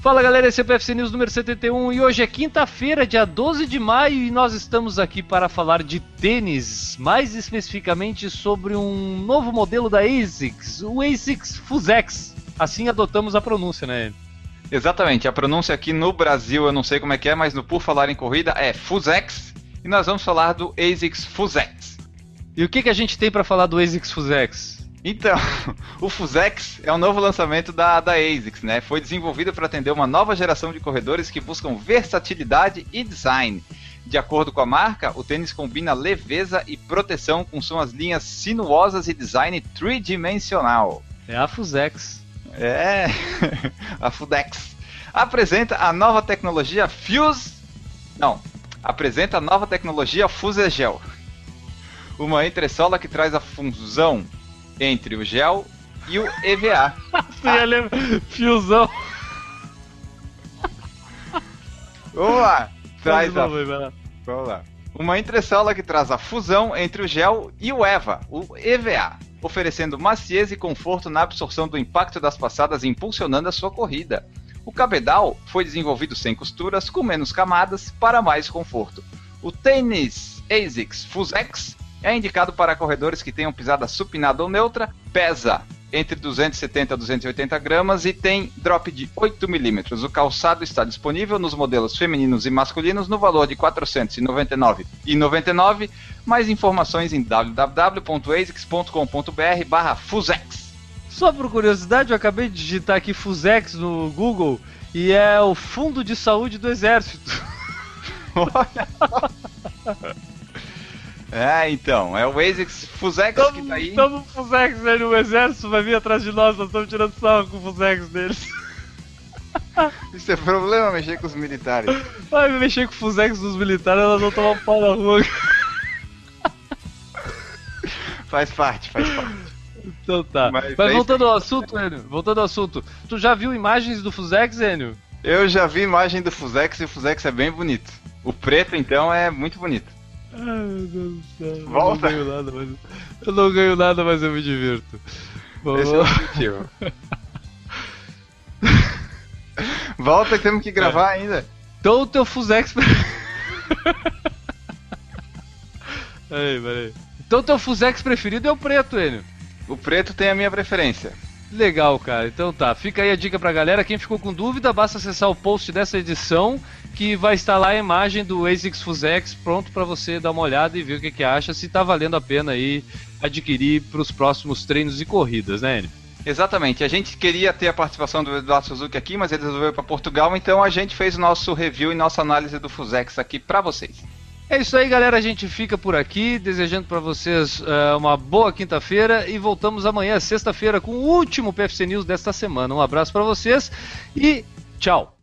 Fala galera, esse é o PFC News número 71 e hoje é quinta-feira, dia 12 de maio, e nós estamos aqui para falar de tênis, mais especificamente sobre um novo modelo da ASICS, o ASICS Fusex. Assim adotamos a pronúncia, né? Exatamente, a pronúncia aqui no Brasil eu não sei como é que é, mas no Por Falar em Corrida é Fusex, e nós vamos falar do ASICS Fusex. E o que, que a gente tem para falar do ASICS Fusex? Então, o Fusex é um novo lançamento da, da ASICS, né? Foi desenvolvido para atender uma nova geração de corredores que buscam versatilidade e design. De acordo com a marca, o tênis combina leveza e proteção com suas linhas sinuosas e design tridimensional. É a Fusex. É, a Fudex. Apresenta a nova tecnologia Fuse. Não, apresenta a nova tecnologia Fusegel. Uma entressola que traz a fusão entre o gel e o EVA. Você ia lembrar? Fiozão. Vamos lá. Traz Vamos a... Vamos lá. Uma entressola que traz a fusão entre o gel e o EVA, o EVA, oferecendo maciez e conforto na absorção do impacto das passadas e impulsionando a sua corrida. O cabedal foi desenvolvido sem costuras, com menos camadas, para mais conforto. O tênis ASICS Fusex é indicado para corredores que tenham pisada supinada ou neutra, pesa entre 270 a 280 gramas e tem drop de 8 milímetros. O calçado está disponível nos modelos femininos e masculinos no valor de R$ 499,99. Mais informações em www.asics.com.br barra Fusex. Só por curiosidade, eu acabei de digitar aqui Fusex no Google e é o Fundo de Saúde do Exército. É, então, é o ASICS Fusex que tá aí. Estamos Fusex aí no exército, vai vir atrás de nós, nós estamos tirando sarro com o Fusex deles. Isso é problema mexer com os militares. Vai mexer com o Fusex dos militares, elas vão tomar um pau na rua. Faz parte, faz parte. Então tá. Mas Mas, é voltando ao assunto, Enio, voltando ao assunto. Tu já viu imagens do Fusex, Enio? Eu já vi imagem do Fusex e o Fusex é bem bonito. O preto, então, é muito bonito. Ai, meu Deus do céu. Volta. Eu não ganho nada, mas eu não ganho nada, mas eu me divirto. Vamos Esse é o objetivo. Volta que temos que gravar ainda. Então o teu Fusex. Peraí, peraí. Então o teu Fusex preferido é o preto, Enio. O preto tem a minha preferência. Legal, cara. Então tá, fica aí a dica pra galera. Quem ficou com dúvida, basta acessar o post dessa edição que vai estar lá a imagem do ASICS Fusex pronto para você dar uma olhada e ver o que, que acha, se tá valendo a pena aí adquirir para os próximos treinos e corridas, né, Enio? Exatamente. A gente queria ter a participação do Eduardo Suzuki aqui, mas ele resolveu para Portugal, então a gente fez o nosso review e nossa análise do Fusex aqui para vocês. É isso aí, galera. A gente fica por aqui, desejando para vocês uh, uma boa quinta-feira e voltamos amanhã, sexta-feira, com o último PFC News desta semana. Um abraço para vocês e tchau.